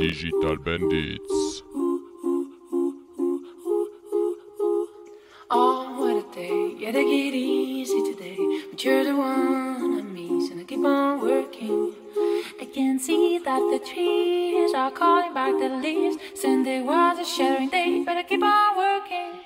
Digital Bandits. Oh, what a day. Yeah, they get easy today. But you're the one I miss, and I keep on working. I can see that the trees are calling back the leaves. Sunday was a shattering day, but I keep on working.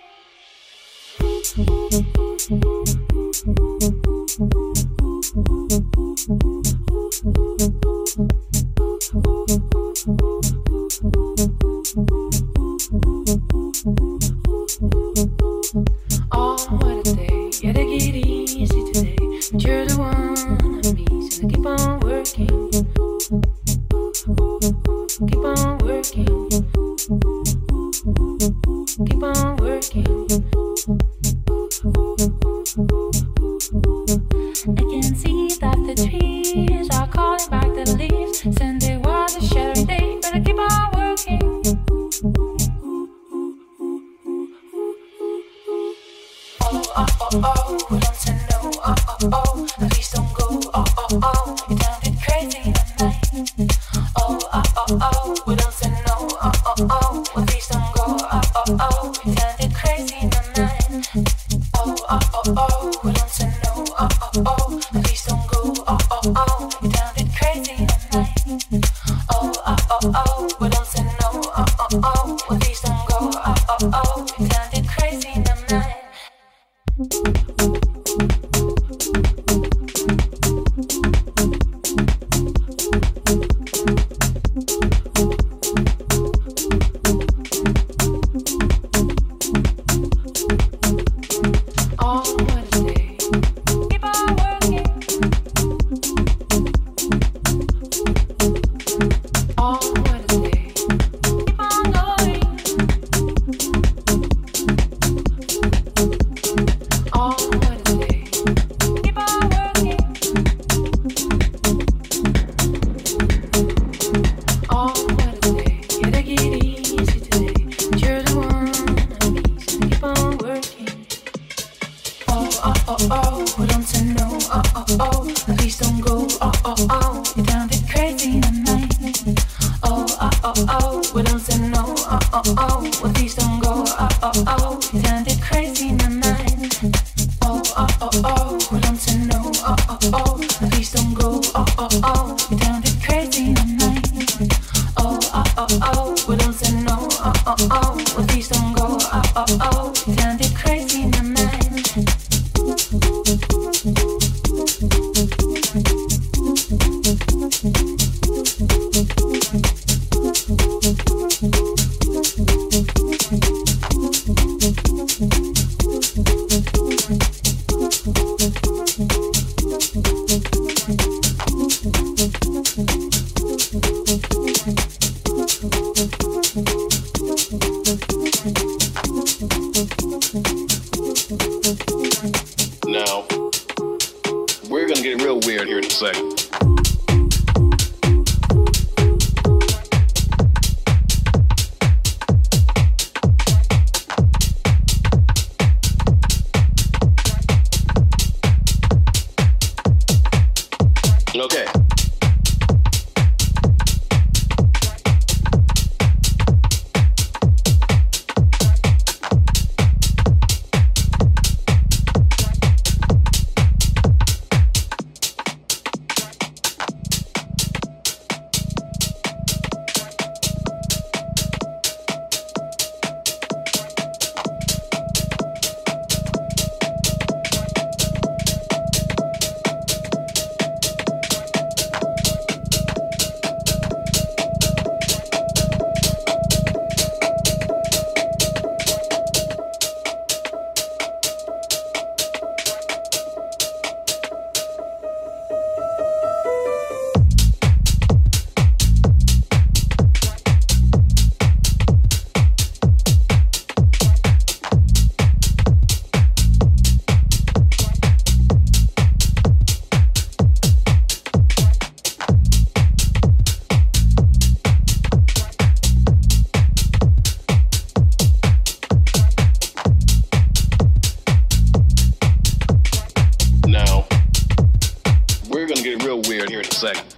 Oh, oh, oh, well, these don't go. Oh, oh, oh. second.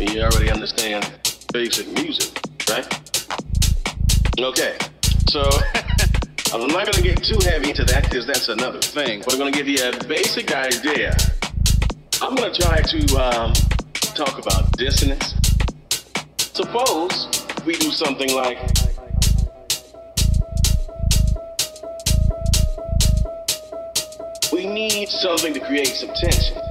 Another Okay, so I'm not gonna get too heavy into that because that's another thing. We're going to give you a basic idea. I'm going to try to um, talk about dissonance. Suppose we do something like. We need something to create some tension.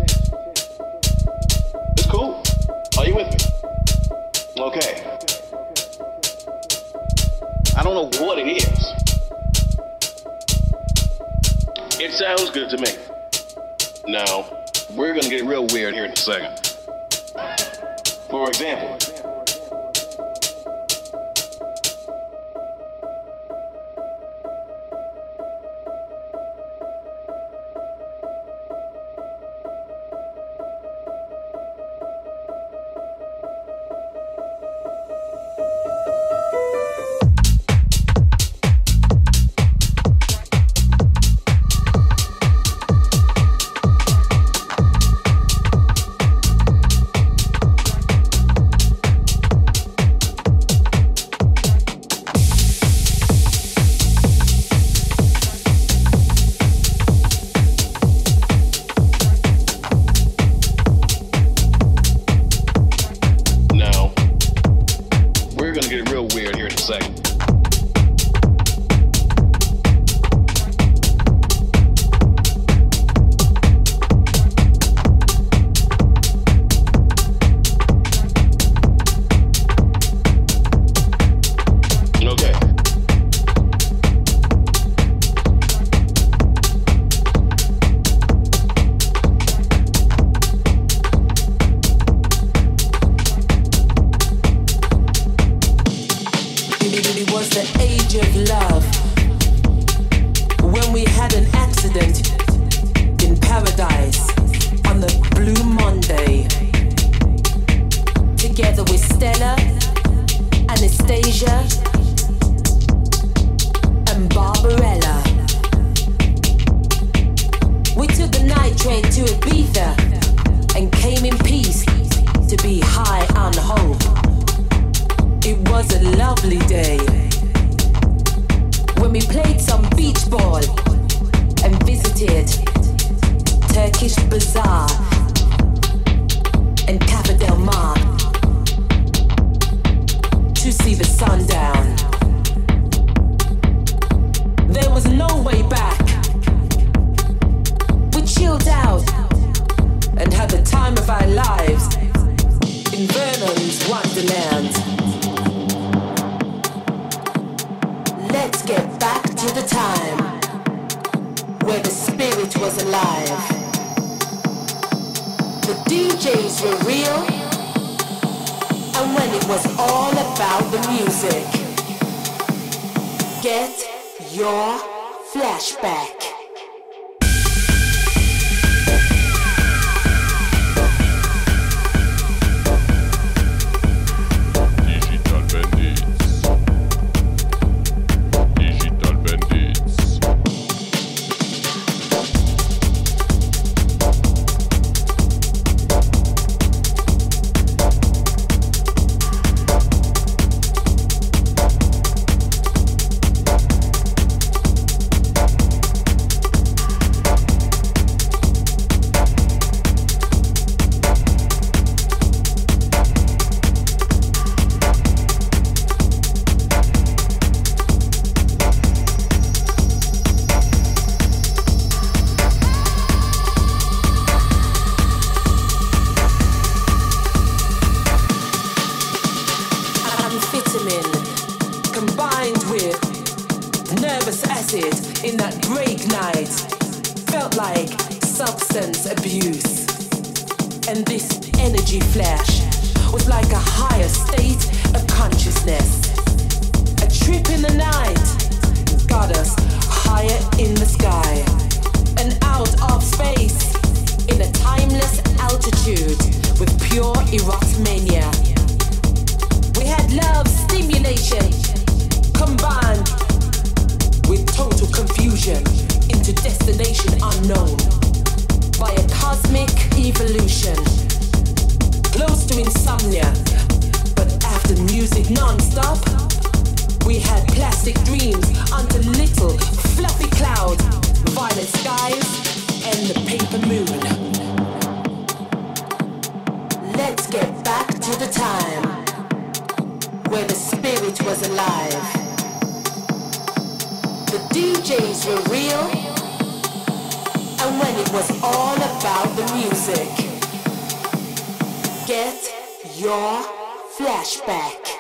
Know what it is. It sounds good to me. Now, we're gonna get real weird here in a second. For example, And all about the music. Get your higher unknown by a cosmic evolution. Close to insomnia, but after music non-stop, we had plastic dreams under little fluffy clouds, violet skies, and the paper moon. Let's get back to the time where the spirit was alive. The DJs were real when it was all about the music. Get your flashback.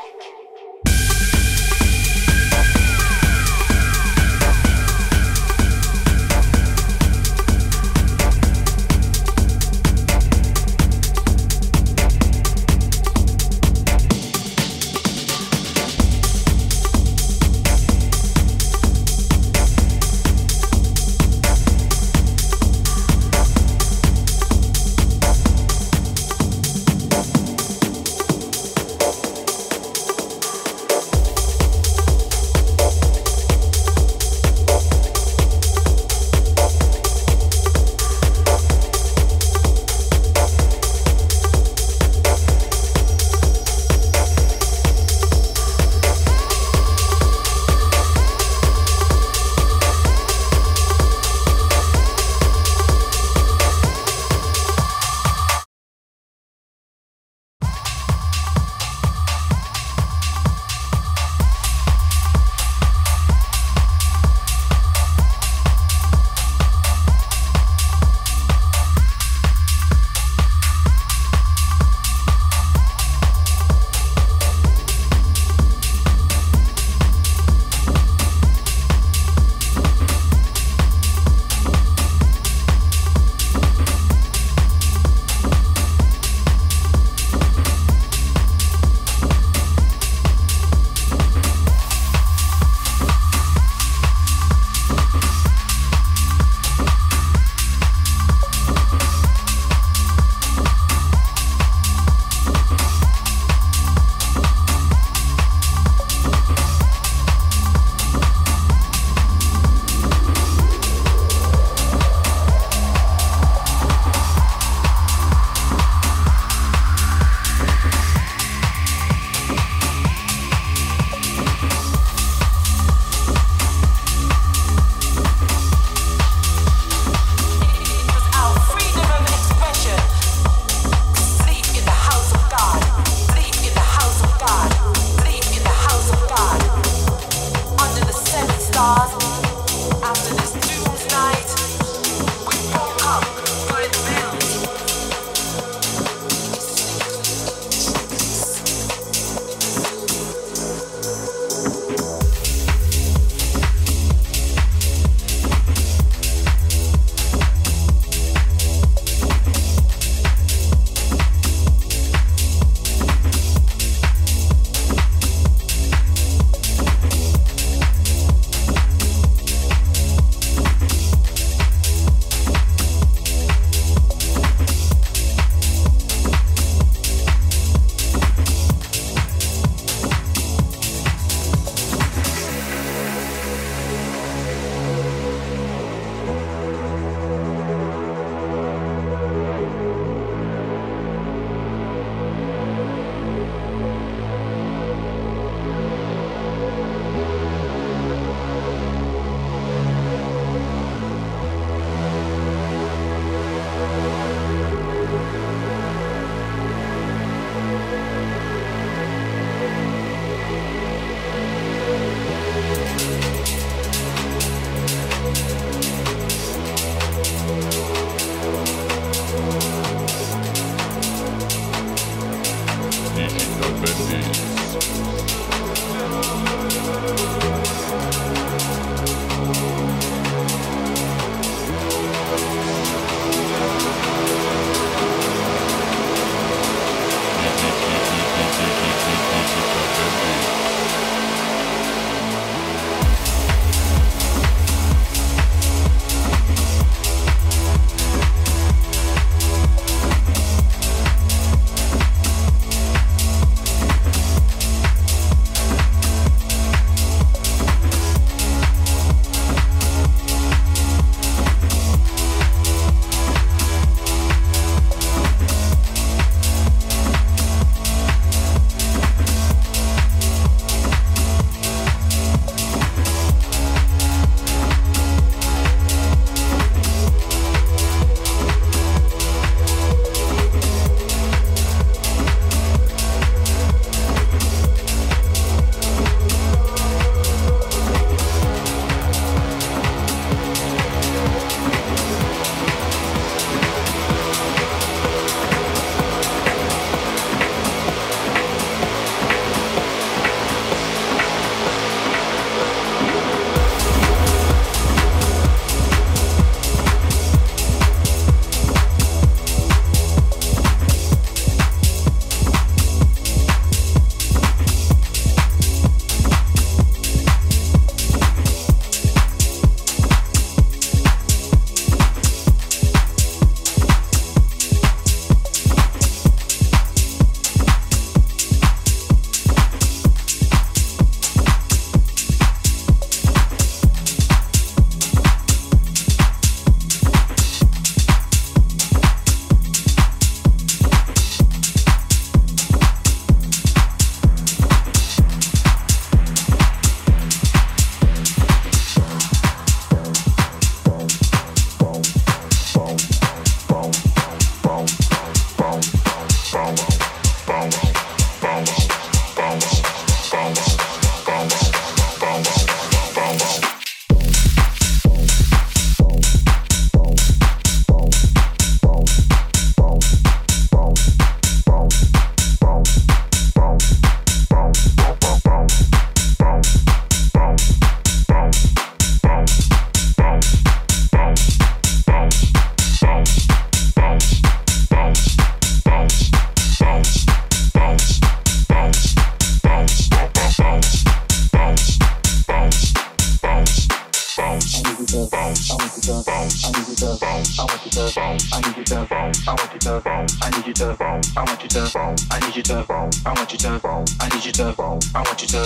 I need you to, I want you to, I need you to, I want you to, I need you to, I want you to,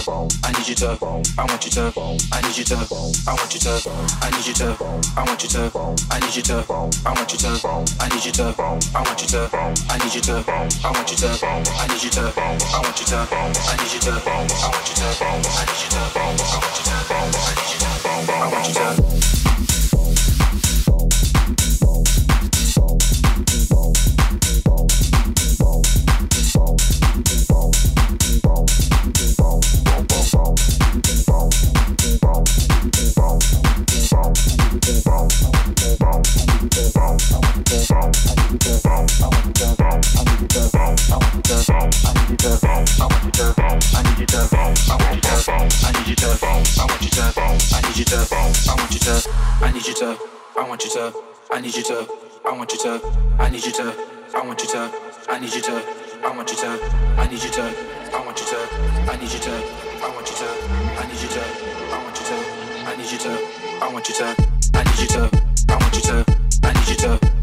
I need you to, I want you to, I need you to, I want you to, I need you to, I want you to, I need you to, I want you to, I need you to, I want you to, I need you to, I want you to, I need you to, I want you to, I need you to, I want you to, I need you to, I need you to, I want you to, I want you to. to bounce. I need you to bounce. I want you to bounce. I need you to bounce. I want you to bounce. I need you to bounce. I want you to. I need you to. I want you to. I need you to. I want you to. I need you to. I want you to. I need you to. I want you to. I need you to. I want you to. I need you to. I want you to. I need you to. I want you to. I need you to. I want you to. I need you to. I want you to. I need you to.